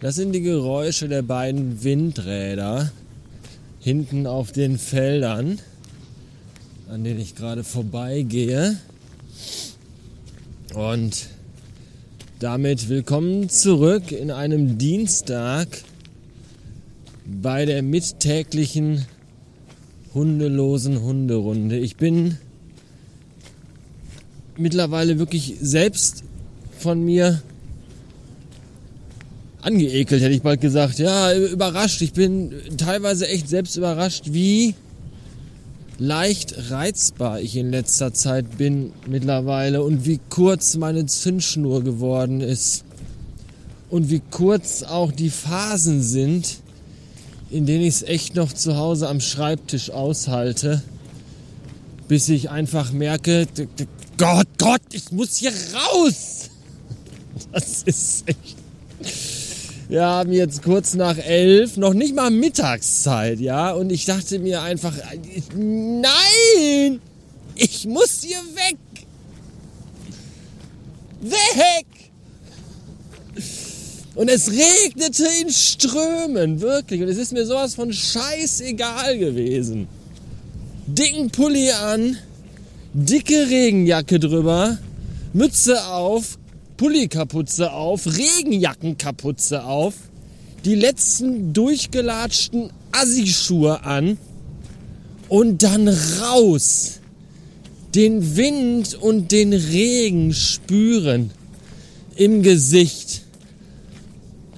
Das sind die Geräusche der beiden Windräder hinten auf den Feldern, an denen ich gerade vorbeigehe. Und damit willkommen zurück in einem Dienstag bei der mittäglichen hundelosen Hunderunde. Ich bin mittlerweile wirklich selbst von mir angeekelt, hätte ich bald gesagt. Ja, überrascht. Ich bin teilweise echt selbst überrascht, wie leicht reizbar ich in letzter Zeit bin mittlerweile und wie kurz meine Zündschnur geworden ist. Und wie kurz auch die Phasen sind, in denen ich es echt noch zu Hause am Schreibtisch aushalte, bis ich einfach merke, Gott, Gott, ich muss hier raus. Das ist echt wir haben jetzt kurz nach elf, noch nicht mal Mittagszeit, ja. Und ich dachte mir einfach, nein, ich muss hier weg. Weg! Und es regnete in Strömen, wirklich. Und es ist mir sowas von scheißegal gewesen. Dicken Pulli an, dicke Regenjacke drüber, Mütze auf, Pullikapuze auf, Regenjackenkapuze auf, die letzten durchgelatschten Assischuhe an und dann raus. Den Wind und den Regen spüren im Gesicht.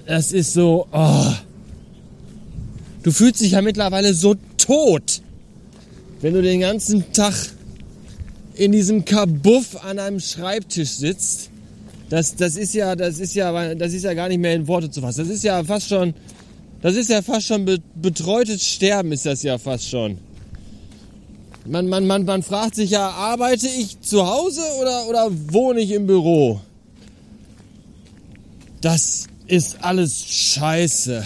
Das ist so, oh. Du fühlst dich ja mittlerweile so tot, wenn du den ganzen Tag in diesem Kabuff an einem Schreibtisch sitzt das, das ist ja, das ist ja, das ist ja gar nicht mehr in Worte zu fassen. Das ist ja fast schon, das ist ja fast schon betreutes Sterben ist das ja fast schon. Man, man, man, man fragt sich ja, arbeite ich zu Hause oder, oder wohne ich im Büro? Das ist alles scheiße.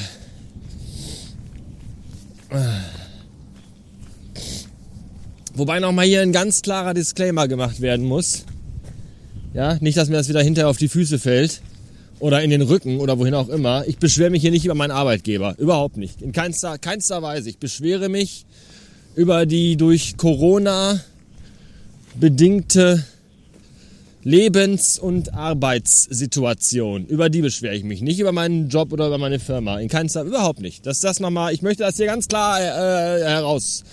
Wobei nochmal hier ein ganz klarer Disclaimer gemacht werden muss. Ja, nicht, dass mir das wieder hinterher auf die Füße fällt oder in den Rücken oder wohin auch immer. Ich beschwere mich hier nicht über meinen Arbeitgeber. Überhaupt nicht. In keinster, keinster Weise. Ich beschwere mich über die durch Corona bedingte Lebens- und Arbeitssituation. Über die beschwere ich mich. Nicht über meinen Job oder über meine Firma. In keinster, überhaupt nicht. Das, das nochmal, ich möchte das hier ganz klar äh, heraus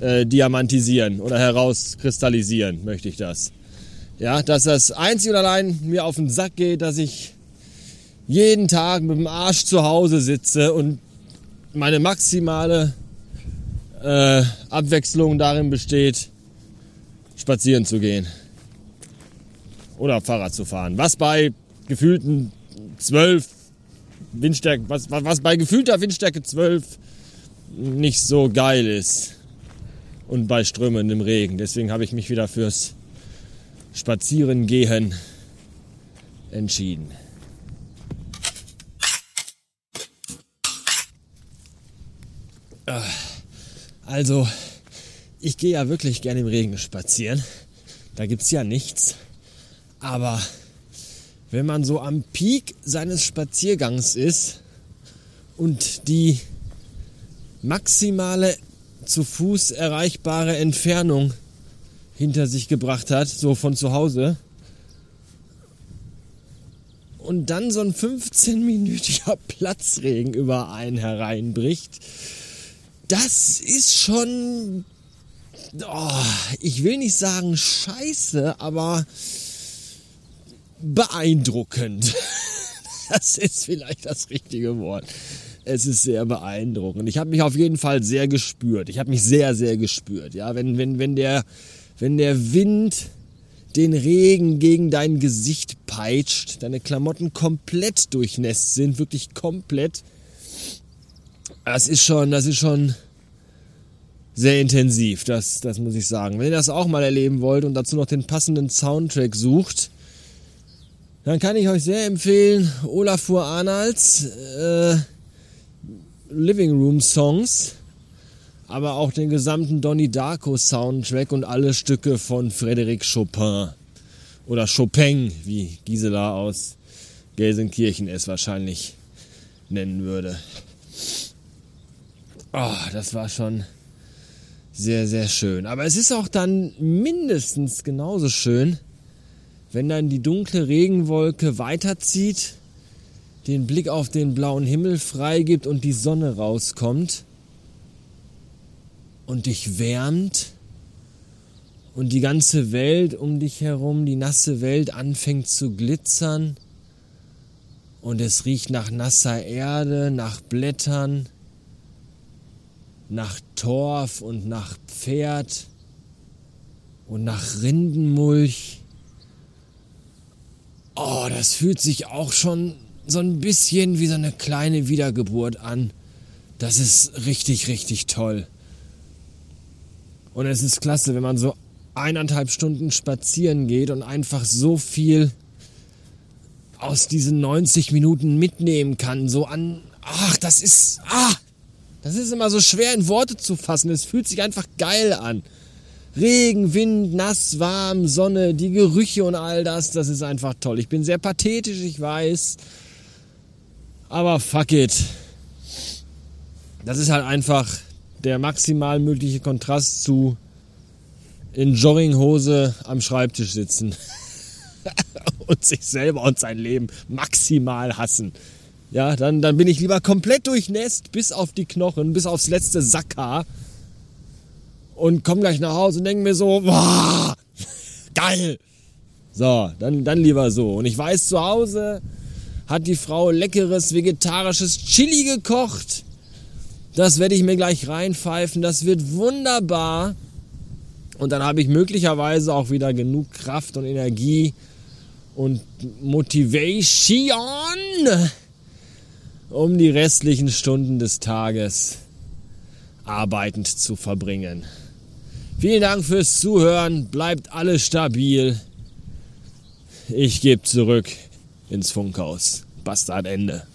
äh, diamantisieren oder herauskristallisieren, möchte ich das. Ja, dass das einzig und allein mir auf den Sack geht, dass ich jeden Tag mit dem Arsch zu Hause sitze und meine maximale äh, Abwechslung darin besteht, spazieren zu gehen. Oder Fahrrad zu fahren. Was bei gefühlten 12 Windstärke, was, was bei gefühlter Windstärke 12 nicht so geil ist. Und bei strömendem Regen. Deswegen habe ich mich wieder fürs Spazieren gehen entschieden. Äh, also, ich gehe ja wirklich gerne im Regen spazieren. Da gibt es ja nichts. Aber wenn man so am Peak seines Spaziergangs ist und die maximale zu Fuß erreichbare Entfernung hinter sich gebracht hat, so von zu Hause. Und dann so ein 15-minütiger Platzregen über einen hereinbricht. Das ist schon, oh, ich will nicht sagen scheiße, aber beeindruckend. Das ist vielleicht das richtige Wort. Es ist sehr beeindruckend. Ich habe mich auf jeden Fall sehr gespürt. Ich habe mich sehr, sehr gespürt. Ja, wenn, wenn, wenn der wenn der Wind den Regen gegen dein Gesicht peitscht, deine Klamotten komplett durchnässt sind, wirklich komplett. Das ist schon, das ist schon sehr intensiv, das, das muss ich sagen. Wenn ihr das auch mal erleben wollt und dazu noch den passenden Soundtrack sucht, dann kann ich euch sehr empfehlen, Olafur Arnalds äh, Living Room Songs aber auch den gesamten Donnie Darko Soundtrack und alle Stücke von Frédéric Chopin oder Chopin, wie Gisela aus Gelsenkirchen es wahrscheinlich nennen würde. Oh, das war schon sehr, sehr schön. Aber es ist auch dann mindestens genauso schön, wenn dann die dunkle Regenwolke weiterzieht, den Blick auf den blauen Himmel freigibt und die Sonne rauskommt und dich wärmt und die ganze Welt um dich herum, die nasse Welt anfängt zu glitzern und es riecht nach nasser Erde, nach Blättern, nach Torf und nach Pferd und nach Rindenmulch. Oh, das fühlt sich auch schon so ein bisschen wie so eine kleine Wiedergeburt an. Das ist richtig, richtig toll. Und es ist klasse, wenn man so eineinhalb Stunden spazieren geht und einfach so viel aus diesen 90 Minuten mitnehmen kann. So an, ach, das ist, ah, das ist immer so schwer in Worte zu fassen. Es fühlt sich einfach geil an. Regen, Wind, nass, warm, Sonne, die Gerüche und all das, das ist einfach toll. Ich bin sehr pathetisch, ich weiß. Aber fuck it. Das ist halt einfach der maximal mögliche Kontrast zu in Jogginghose am Schreibtisch sitzen und sich selber und sein Leben maximal hassen. Ja, dann, dann bin ich lieber komplett durchnässt bis auf die Knochen, bis aufs letzte Sackhaar und komme gleich nach Hause und denke mir so, boah, geil. So, dann, dann lieber so. Und ich weiß, zu Hause hat die Frau leckeres vegetarisches Chili gekocht. Das werde ich mir gleich reinpfeifen. Das wird wunderbar. Und dann habe ich möglicherweise auch wieder genug Kraft und Energie und Motivation um die restlichen Stunden des Tages arbeitend zu verbringen. Vielen Dank fürs Zuhören, bleibt alle stabil. Ich gebe zurück ins Funkhaus. Bastard Ende.